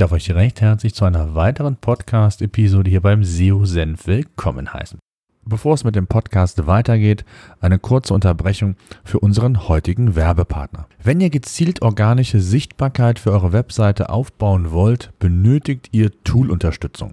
Darf euch recht herzlich zu einer weiteren Podcast-Episode hier beim SEO Senf willkommen heißen. Bevor es mit dem Podcast weitergeht, eine kurze Unterbrechung für unseren heutigen Werbepartner. Wenn ihr gezielt organische Sichtbarkeit für eure Webseite aufbauen wollt, benötigt ihr Tool-Unterstützung.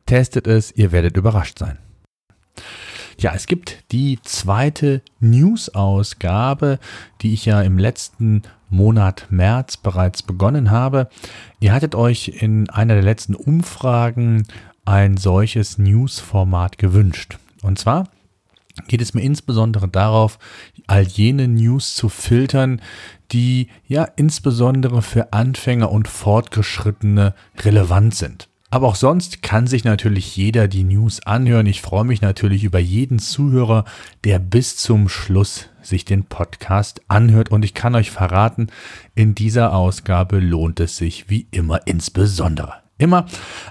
testet es, ihr werdet überrascht sein. Ja, es gibt die zweite News-Ausgabe, die ich ja im letzten Monat März bereits begonnen habe. Ihr hattet euch in einer der letzten Umfragen ein solches News-Format gewünscht. Und zwar geht es mir insbesondere darauf, all jene News zu filtern, die ja insbesondere für Anfänger und Fortgeschrittene relevant sind. Aber auch sonst kann sich natürlich jeder die News anhören. Ich freue mich natürlich über jeden Zuhörer, der bis zum Schluss sich den Podcast anhört. Und ich kann euch verraten, in dieser Ausgabe lohnt es sich wie immer insbesondere. Immer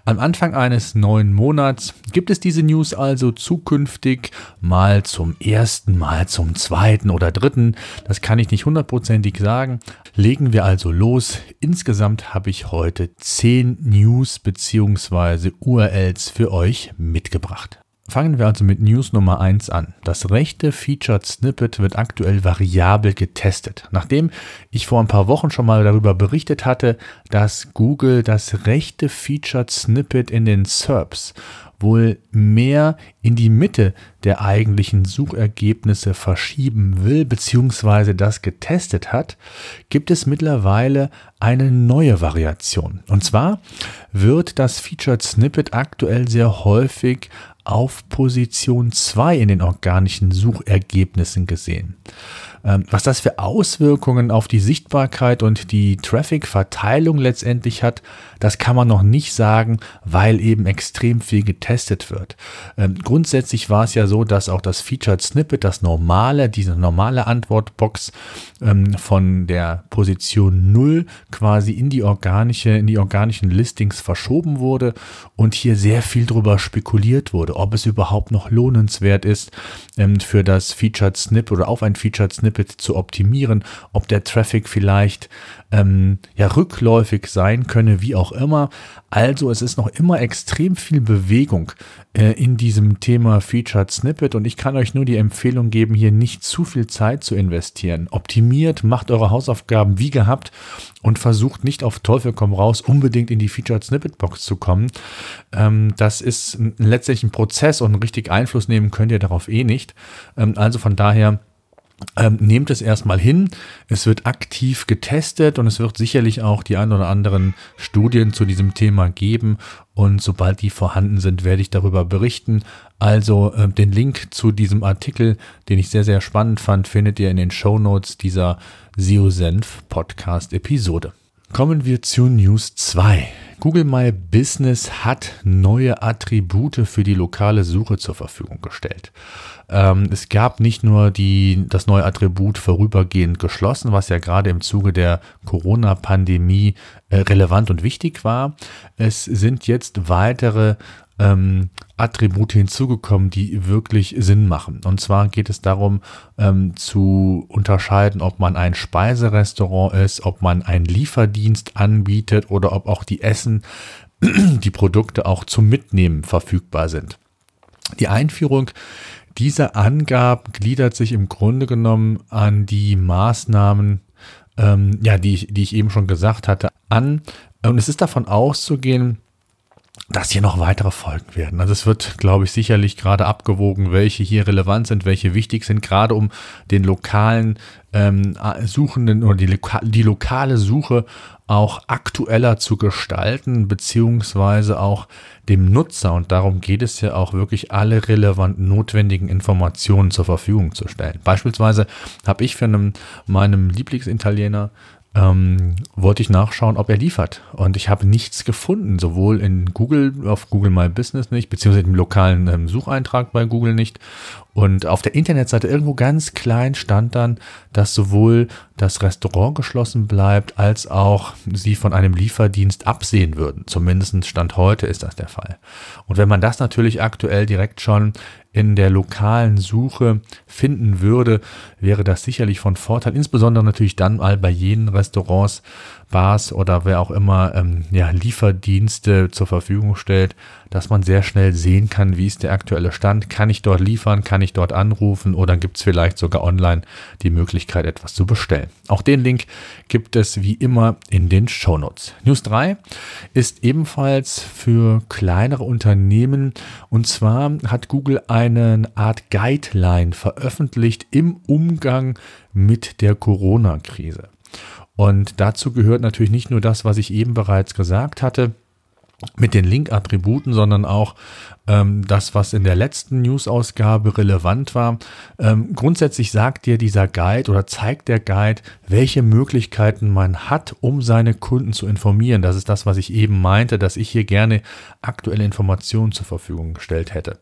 am Anfang eines neuen Monats gibt es diese News also zukünftig mal zum ersten, mal zum zweiten oder dritten. Das kann ich nicht hundertprozentig sagen. Legen wir also los. Insgesamt habe ich heute zehn News bzw. URLs für euch mitgebracht. Fangen wir also mit News Nummer 1 an. Das rechte Featured Snippet wird aktuell variabel getestet. Nachdem ich vor ein paar Wochen schon mal darüber berichtet hatte, dass Google das rechte Featured Snippet in den SERPs wohl mehr in die Mitte der eigentlichen Suchergebnisse verschieben will, beziehungsweise das getestet hat, gibt es mittlerweile eine neue Variation. Und zwar wird das Featured Snippet aktuell sehr häufig auf Position 2 in den organischen Suchergebnissen gesehen. Ähm, was das für Auswirkungen auf die Sichtbarkeit und die Traffic-Verteilung letztendlich hat, das kann man noch nicht sagen, weil eben extrem viel getestet wird. Ähm, grundsätzlich war es ja so, dass auch das Featured Snippet, das normale, diese normale Antwortbox ähm, von der Position 0 quasi in die organische, in die organischen Listings verschoben wurde und hier sehr viel drüber spekuliert wurde, ob es überhaupt noch lohnenswert ist, für das Featured Snippet oder auf ein Featured Snippet Snippet zu optimieren, ob der Traffic vielleicht ähm, ja rückläufig sein könne, wie auch immer. Also es ist noch immer extrem viel Bewegung äh, in diesem Thema Featured Snippet und ich kann euch nur die Empfehlung geben, hier nicht zu viel Zeit zu investieren. Optimiert, macht eure Hausaufgaben wie gehabt und versucht nicht auf Teufel komm raus unbedingt in die Featured Snippet Box zu kommen. Ähm, das ist letztlich ein Prozess und richtig Einfluss nehmen könnt ihr darauf eh nicht. Ähm, also von daher ähm, nehmt es erstmal hin. Es wird aktiv getestet und es wird sicherlich auch die ein oder anderen Studien zu diesem Thema geben. Und sobald die vorhanden sind, werde ich darüber berichten. Also äh, den Link zu diesem Artikel, den ich sehr, sehr spannend fand, findet ihr in den Show Notes dieser SEO Senf Podcast Episode. Kommen wir zu News 2. Google My Business hat neue Attribute für die lokale Suche zur Verfügung gestellt. Ähm, es gab nicht nur die, das neue Attribut vorübergehend geschlossen, was ja gerade im Zuge der Corona-Pandemie äh, relevant und wichtig war. Es sind jetzt weitere ähm, Attribute hinzugekommen, die wirklich Sinn machen. Und zwar geht es darum ähm, zu unterscheiden, ob man ein Speiserestaurant ist, ob man einen Lieferdienst anbietet oder ob auch die Essen, die Produkte auch zum Mitnehmen verfügbar sind. Die Einführung dieser Angaben gliedert sich im Grunde genommen an die Maßnahmen, ähm, ja, die die ich eben schon gesagt hatte, an. Und es ist davon auszugehen, dass hier noch weitere folgen werden. Also es wird, glaube ich, sicherlich gerade abgewogen, welche hier relevant sind, welche wichtig sind, gerade um den lokalen ähm, Suchenden oder die, die lokale Suche auch aktueller zu gestalten, beziehungsweise auch dem Nutzer, und darum geht es ja auch wirklich alle relevanten notwendigen Informationen zur Verfügung zu stellen. Beispielsweise habe ich für einen, meinem Lieblingsitaliener ähm, wollte ich nachschauen, ob er liefert. Und ich habe nichts gefunden, sowohl in Google, auf Google My Business nicht, beziehungsweise im lokalen ähm, Sucheintrag bei Google nicht. Und auf der Internetseite irgendwo ganz klein stand dann, dass sowohl das Restaurant geschlossen bleibt, als auch sie von einem Lieferdienst absehen würden. Zumindest Stand heute ist das der Fall. Und wenn man das natürlich aktuell direkt schon in der lokalen Suche finden würde, wäre das sicherlich von Vorteil. Insbesondere natürlich dann mal bei jenen Restaurants, Bars oder wer auch immer ähm, ja, Lieferdienste zur Verfügung stellt, dass man sehr schnell sehen kann, wie ist der aktuelle Stand. Kann ich dort liefern? Kann ich dort anrufen? Oder gibt es vielleicht sogar online die Möglichkeit, etwas zu bestellen? Auch den Link gibt es wie immer in den Shownotes. News 3 ist ebenfalls für kleinere Unternehmen und zwar hat Google eine Art Guideline veröffentlicht im Umgang mit der Corona-Krise. Und dazu gehört natürlich nicht nur das, was ich eben bereits gesagt hatte, mit den Link-Attributen, sondern auch ähm, das, was in der letzten News-Ausgabe relevant war. Ähm, grundsätzlich sagt dir dieser Guide oder zeigt der Guide, welche Möglichkeiten man hat, um seine Kunden zu informieren. Das ist das, was ich eben meinte, dass ich hier gerne aktuelle Informationen zur Verfügung gestellt hätte.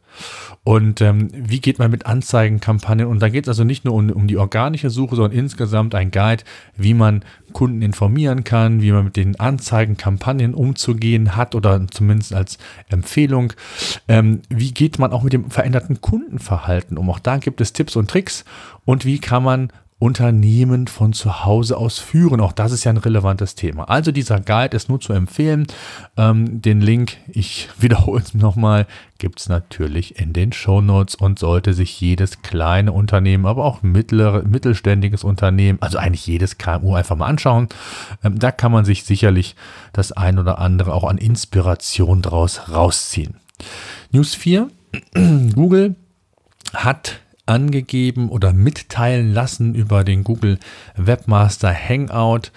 Und ähm, wie geht man mit Anzeigenkampagnen? Und da geht es also nicht nur um, um die organische Suche, sondern insgesamt ein Guide, wie man Kunden informieren kann, wie man mit den Anzeigenkampagnen umzugehen hat oder zumindest als Empfehlung. Ähm, wie geht man auch mit dem veränderten Kundenverhalten um? Auch da gibt es Tipps und Tricks. Und wie kann man Unternehmen von zu Hause aus führen. Auch das ist ja ein relevantes Thema. Also dieser Guide ist nur zu empfehlen. Ähm, den Link, ich wiederhole es nochmal, gibt es natürlich in den Show Notes und sollte sich jedes kleine Unternehmen, aber auch mittlere, mittelständiges Unternehmen, also eigentlich jedes KMU einfach mal anschauen. Ähm, da kann man sich sicherlich das ein oder andere auch an Inspiration draus rausziehen. News 4. Google hat angegeben oder mitteilen lassen über den Google Webmaster Hangout,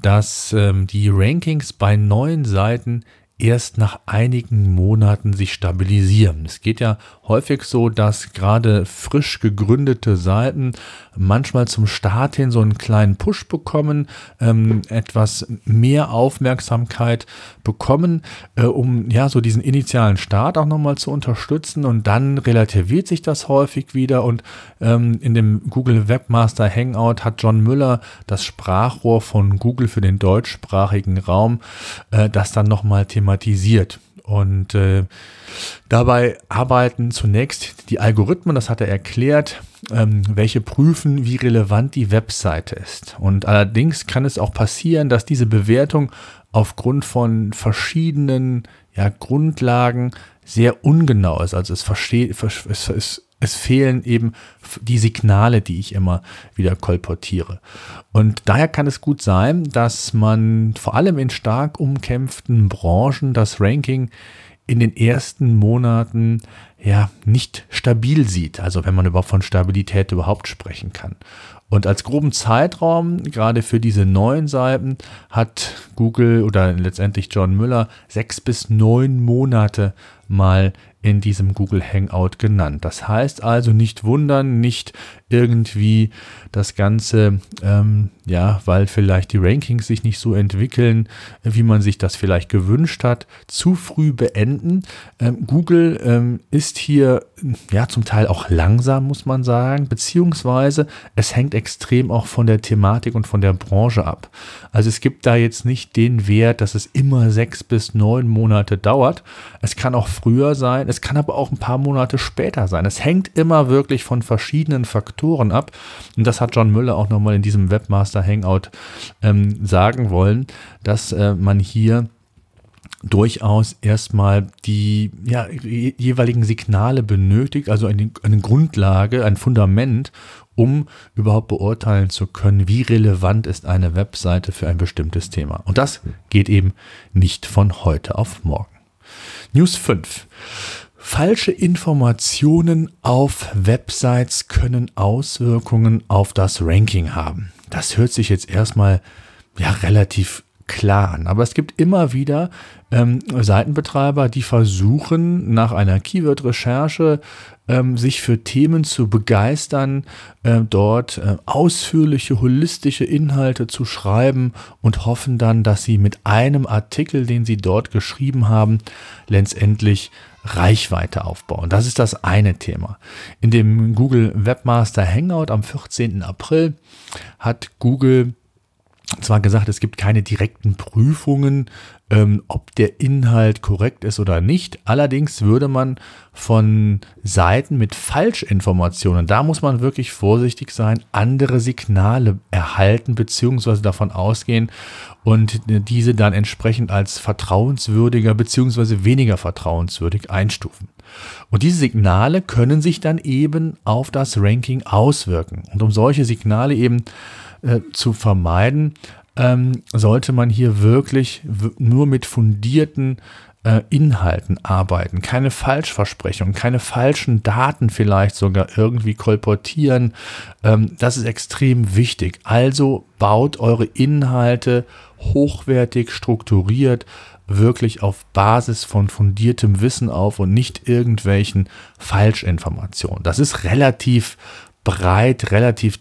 dass ähm, die Rankings bei neuen Seiten erst nach einigen Monaten sich stabilisieren. Es geht ja häufig so, dass gerade frisch gegründete Seiten manchmal zum Start hin so einen kleinen Push bekommen, ähm, etwas mehr Aufmerksamkeit bekommen, äh, um ja so diesen initialen Start auch nochmal zu unterstützen und dann relativiert sich das häufig wieder und ähm, in dem Google Webmaster Hangout hat John Müller das Sprachrohr von Google für den deutschsprachigen Raum, äh, das dann nochmal thematisiert. Und äh, dabei arbeiten zunächst die Algorithmen, das hat er erklärt, ähm, welche prüfen, wie relevant die Webseite ist. Und allerdings kann es auch passieren, dass diese Bewertung aufgrund von verschiedenen ja, Grundlagen sehr ungenau ist. Also es, versteht, es, es, es fehlen eben die Signale, die ich immer wieder kolportiere. Und daher kann es gut sein, dass man vor allem in stark umkämpften Branchen das Ranking in den ersten Monaten ja nicht stabil sieht. Also wenn man überhaupt von Stabilität überhaupt sprechen kann. Und als groben Zeitraum, gerade für diese neuen Seiten, hat Google oder letztendlich John Müller sechs bis neun Monate mal in diesem Google Hangout genannt. Das heißt also nicht wundern, nicht irgendwie das Ganze, ähm, ja, weil vielleicht die Rankings sich nicht so entwickeln, wie man sich das vielleicht gewünscht hat, zu früh beenden. Ähm, Google ähm, ist hier ja zum Teil auch langsam, muss man sagen, beziehungsweise es hängt extrem auch von der Thematik und von der Branche ab. Also es gibt da jetzt nicht den Wert, dass es immer sechs bis neun Monate dauert. Es kann auch früher sein, es kann aber auch ein paar Monate später sein. Es hängt immer wirklich von verschiedenen Faktoren ab. Und das hat John Müller auch nochmal in diesem Webmaster Hangout ähm, sagen wollen, dass äh, man hier durchaus erstmal die ja, jeweiligen Signale benötigt, also eine, eine Grundlage, ein Fundament, um überhaupt beurteilen zu können, wie relevant ist eine Webseite für ein bestimmtes Thema. Und das geht eben nicht von heute auf morgen. News 5. Falsche Informationen auf Websites können Auswirkungen auf das Ranking haben. Das hört sich jetzt erstmal ja relativ klar an. Aber es gibt immer wieder ähm, Seitenbetreiber, die versuchen, nach einer Keyword-Recherche ähm, sich für Themen zu begeistern, äh, dort äh, ausführliche, holistische Inhalte zu schreiben und hoffen dann, dass sie mit einem Artikel, den sie dort geschrieben haben, letztendlich Reichweite aufbauen. Das ist das eine Thema. In dem Google Webmaster Hangout am 14. April hat Google zwar gesagt, es gibt keine direkten Prüfungen, ähm, ob der Inhalt korrekt ist oder nicht. Allerdings würde man von Seiten mit Falschinformationen, da muss man wirklich vorsichtig sein, andere Signale erhalten bzw. davon ausgehen und diese dann entsprechend als vertrauenswürdiger bzw. weniger vertrauenswürdig einstufen. Und diese Signale können sich dann eben auf das Ranking auswirken. Und um solche Signale eben äh, zu vermeiden, ähm, sollte man hier wirklich nur mit fundierten äh, Inhalten arbeiten, keine Falschversprechungen, keine falschen Daten vielleicht sogar irgendwie kolportieren. Ähm, das ist extrem wichtig. Also baut eure Inhalte hochwertig strukturiert, wirklich auf Basis von fundiertem Wissen auf und nicht irgendwelchen Falschinformationen. Das ist relativ breit, relativ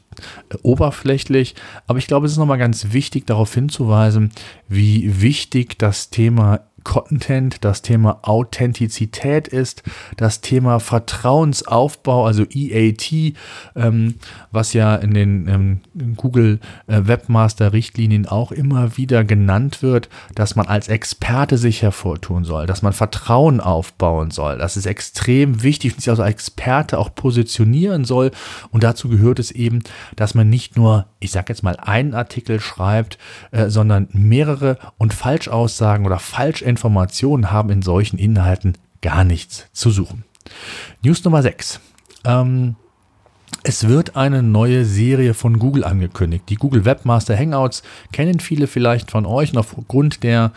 äh, oberflächlich. Aber ich glaube, es ist nochmal ganz wichtig, darauf hinzuweisen, wie wichtig das Thema Content, das Thema Authentizität ist, das Thema Vertrauensaufbau, also EAT, ähm, was ja in den ähm, Google äh, Webmaster Richtlinien auch immer wieder genannt wird, dass man als Experte sich hervortun soll, dass man Vertrauen aufbauen soll. Das ist extrem wichtig und sich als Experte auch positionieren soll. Und dazu gehört es eben, dass man nicht nur, ich sage jetzt mal, einen Artikel schreibt, äh, sondern mehrere und Falschaussagen oder Falschentscheidungen Informationen haben in solchen Inhalten gar nichts zu suchen. News Nummer 6. Ähm, es wird eine neue Serie von Google angekündigt. Die Google Webmaster Hangouts kennen viele vielleicht von euch. Und aufgrund der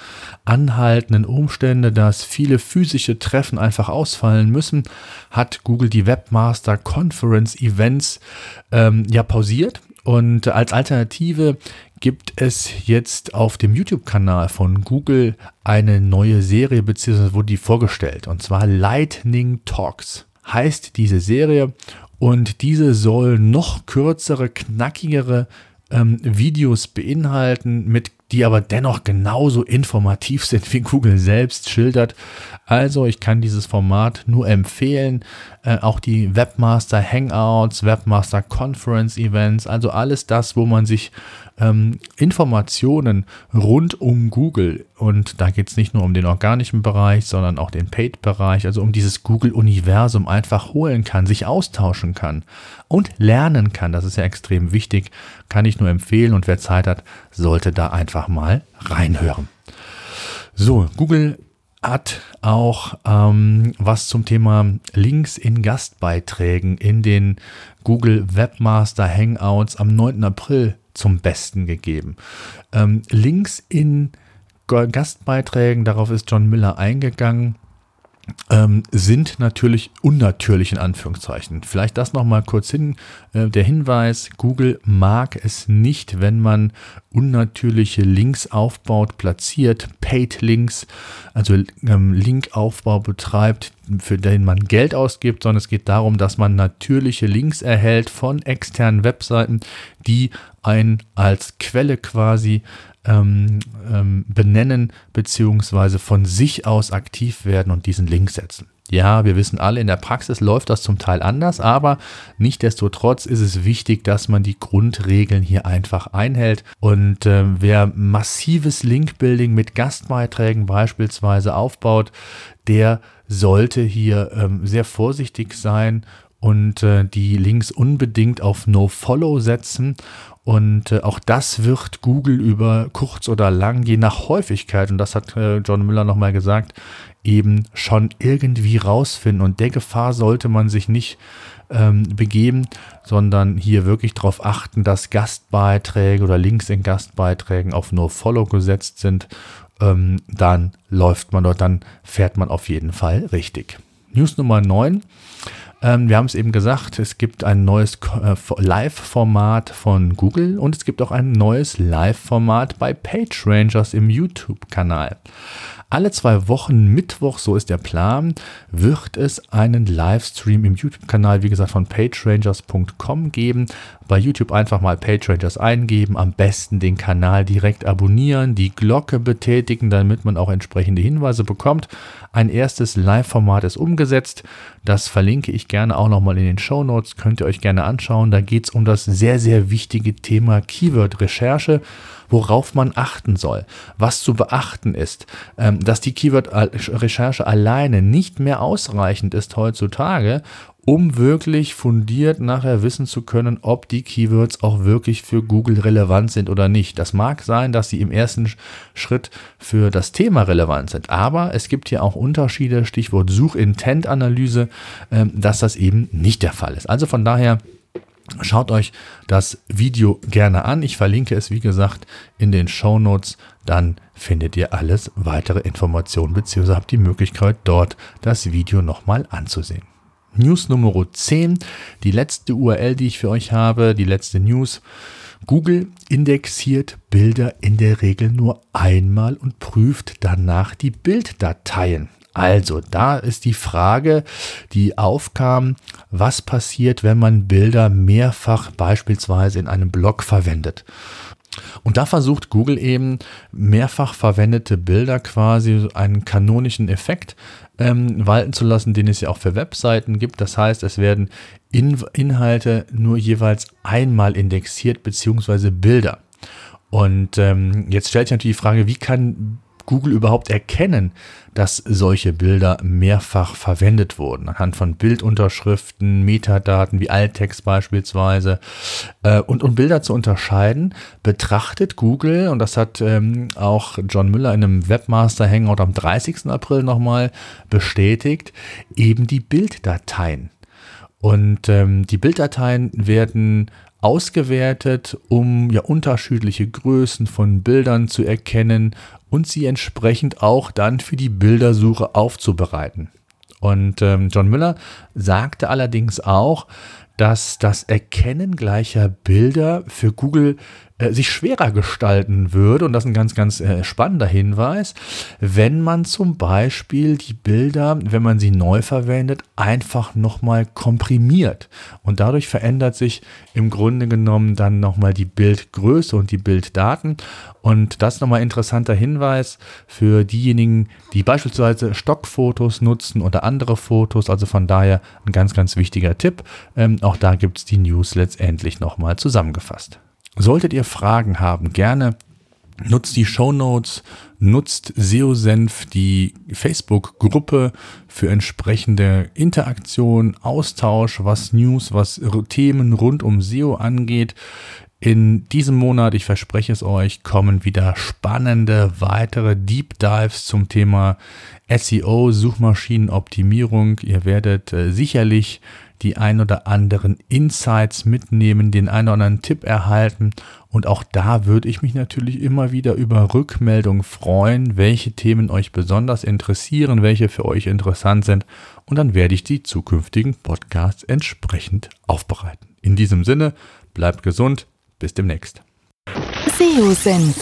anhaltenden Umstände, dass viele physische Treffen einfach ausfallen müssen, hat Google die Webmaster Conference Events ähm, ja pausiert. Und als Alternative gibt es jetzt auf dem YouTube-Kanal von Google eine neue Serie, beziehungsweise wurde die vorgestellt, und zwar Lightning Talks heißt diese Serie. Und diese soll noch kürzere, knackigere ähm, Videos beinhalten, mit, die aber dennoch genauso informativ sind, wie Google selbst schildert. Also ich kann dieses Format nur empfehlen. Äh, auch die Webmaster Hangouts, Webmaster Conference Events, also alles das, wo man sich ähm, Informationen rund um Google, und da geht es nicht nur um den organischen Bereich, sondern auch den Paid-Bereich, also um dieses Google-Universum einfach holen kann, sich austauschen kann und lernen kann. Das ist ja extrem wichtig, kann ich nur empfehlen und wer Zeit hat, sollte da einfach mal reinhören. So, Google hat auch ähm, was zum Thema Links in Gastbeiträgen in den Google Webmaster Hangouts am 9. April zum Besten gegeben. Ähm, Links in Gastbeiträgen, darauf ist John Miller eingegangen, ähm, sind natürlich unnatürlich in Anführungszeichen. Vielleicht das nochmal kurz hin. Äh, der Hinweis, Google mag es nicht, wenn man unnatürliche Links aufbaut, platziert, Paid Links, also ähm, Linkaufbau betreibt, für den man Geld ausgibt, sondern es geht darum, dass man natürliche Links erhält von externen Webseiten, die einen als Quelle quasi ähm, ähm, benennen beziehungsweise von sich aus aktiv werden und diesen Link setzen. Ja, wir wissen alle, in der Praxis läuft das zum Teil anders, aber nichtdestotrotz ist es wichtig, dass man die Grundregeln hier einfach einhält. Und äh, wer massives Linkbuilding mit Gastbeiträgen beispielsweise aufbaut, der sollte hier ähm, sehr vorsichtig sein und äh, die Links unbedingt auf No-Follow setzen und äh, auch das wird Google über kurz oder lang, je nach Häufigkeit, und das hat äh, John Müller nochmal gesagt, eben schon irgendwie rausfinden. Und der Gefahr sollte man sich nicht ähm, begeben, sondern hier wirklich darauf achten, dass Gastbeiträge oder Links in Gastbeiträgen auf No-Follow gesetzt sind. Ähm, dann läuft man dort, dann fährt man auf jeden Fall richtig. News Nummer 9. Ähm, wir haben es eben gesagt, es gibt ein neues äh, Live-Format von Google und es gibt auch ein neues Live-Format bei PageRangers im YouTube-Kanal. Alle zwei Wochen Mittwoch, so ist der Plan, wird es einen Livestream im YouTube-Kanal, wie gesagt, von pagerangers.com geben. Bei YouTube einfach mal PageRangers eingeben, am besten den Kanal direkt abonnieren, die Glocke betätigen, damit man auch entsprechende Hinweise bekommt. Ein erstes Live-Format ist umgesetzt. Das verlinke ich gerne auch nochmal in den Show Notes. Könnt ihr euch gerne anschauen. Da geht es um das sehr, sehr wichtige Thema Keyword-Recherche worauf man achten soll, was zu beachten ist, ähm, dass die Keyword-Recherche alleine nicht mehr ausreichend ist heutzutage, um wirklich fundiert nachher wissen zu können, ob die Keywords auch wirklich für Google relevant sind oder nicht. Das mag sein, dass sie im ersten Schritt für das Thema relevant sind, aber es gibt hier auch Unterschiede, Stichwort Suchintent-Analyse, ähm, dass das eben nicht der Fall ist. Also von daher Schaut euch das Video gerne an. Ich verlinke es, wie gesagt, in den Show Notes. Dann findet ihr alles weitere Informationen bzw. habt die Möglichkeit, dort das Video nochmal anzusehen. News Nummer 10, die letzte URL, die ich für euch habe, die letzte News. Google indexiert Bilder in der Regel nur einmal und prüft danach die Bilddateien. Also, da ist die Frage, die aufkam, was passiert, wenn man Bilder mehrfach beispielsweise in einem Blog verwendet. Und da versucht Google eben mehrfach verwendete Bilder quasi einen kanonischen Effekt ähm, walten zu lassen, den es ja auch für Webseiten gibt. Das heißt, es werden in Inhalte nur jeweils einmal indexiert, beziehungsweise Bilder. Und ähm, jetzt stellt sich natürlich die Frage, wie kann Google überhaupt erkennen, dass solche Bilder mehrfach verwendet wurden, anhand von Bildunterschriften, Metadaten wie Alttext beispielsweise. Äh, und um Bilder zu unterscheiden, betrachtet Google, und das hat ähm, auch John Müller in einem Webmaster Hangout am 30. April nochmal bestätigt, eben die Bilddateien. Und ähm, die Bilddateien werden ausgewertet, um ja unterschiedliche Größen von Bildern zu erkennen und sie entsprechend auch dann für die Bildersuche aufzubereiten. Und ähm, John Müller sagte allerdings auch, dass das Erkennen gleicher Bilder für Google äh, sich schwerer gestalten würde, und das ist ein ganz, ganz äh, spannender Hinweis, wenn man zum Beispiel die Bilder, wenn man sie neu verwendet, einfach nochmal komprimiert. Und dadurch verändert sich im Grunde genommen dann nochmal die Bildgröße und die Bilddaten. Und das nochmal interessanter Hinweis für diejenigen, die beispielsweise Stockfotos nutzen oder andere Fotos. Also von daher ein ganz, ganz wichtiger Tipp. Ähm, auch da gibt es die News letztendlich nochmal zusammengefasst. Solltet ihr Fragen haben, gerne nutzt die Show Notes, nutzt SEO-Senf, die Facebook-Gruppe für entsprechende Interaktion, Austausch, was News, was Themen rund um SEO angeht. In diesem Monat, ich verspreche es euch, kommen wieder spannende weitere Deep Dives zum Thema SEO, Suchmaschinenoptimierung. Ihr werdet äh, sicherlich die ein oder anderen Insights mitnehmen, den einen oder anderen Tipp erhalten. Und auch da würde ich mich natürlich immer wieder über Rückmeldungen freuen, welche Themen euch besonders interessieren, welche für euch interessant sind. Und dann werde ich die zukünftigen Podcasts entsprechend aufbereiten. In diesem Sinne, bleibt gesund, bis demnächst. SEO Senf.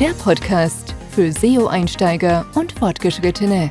Der Podcast für SEO-Einsteiger und Fortgeschrittene.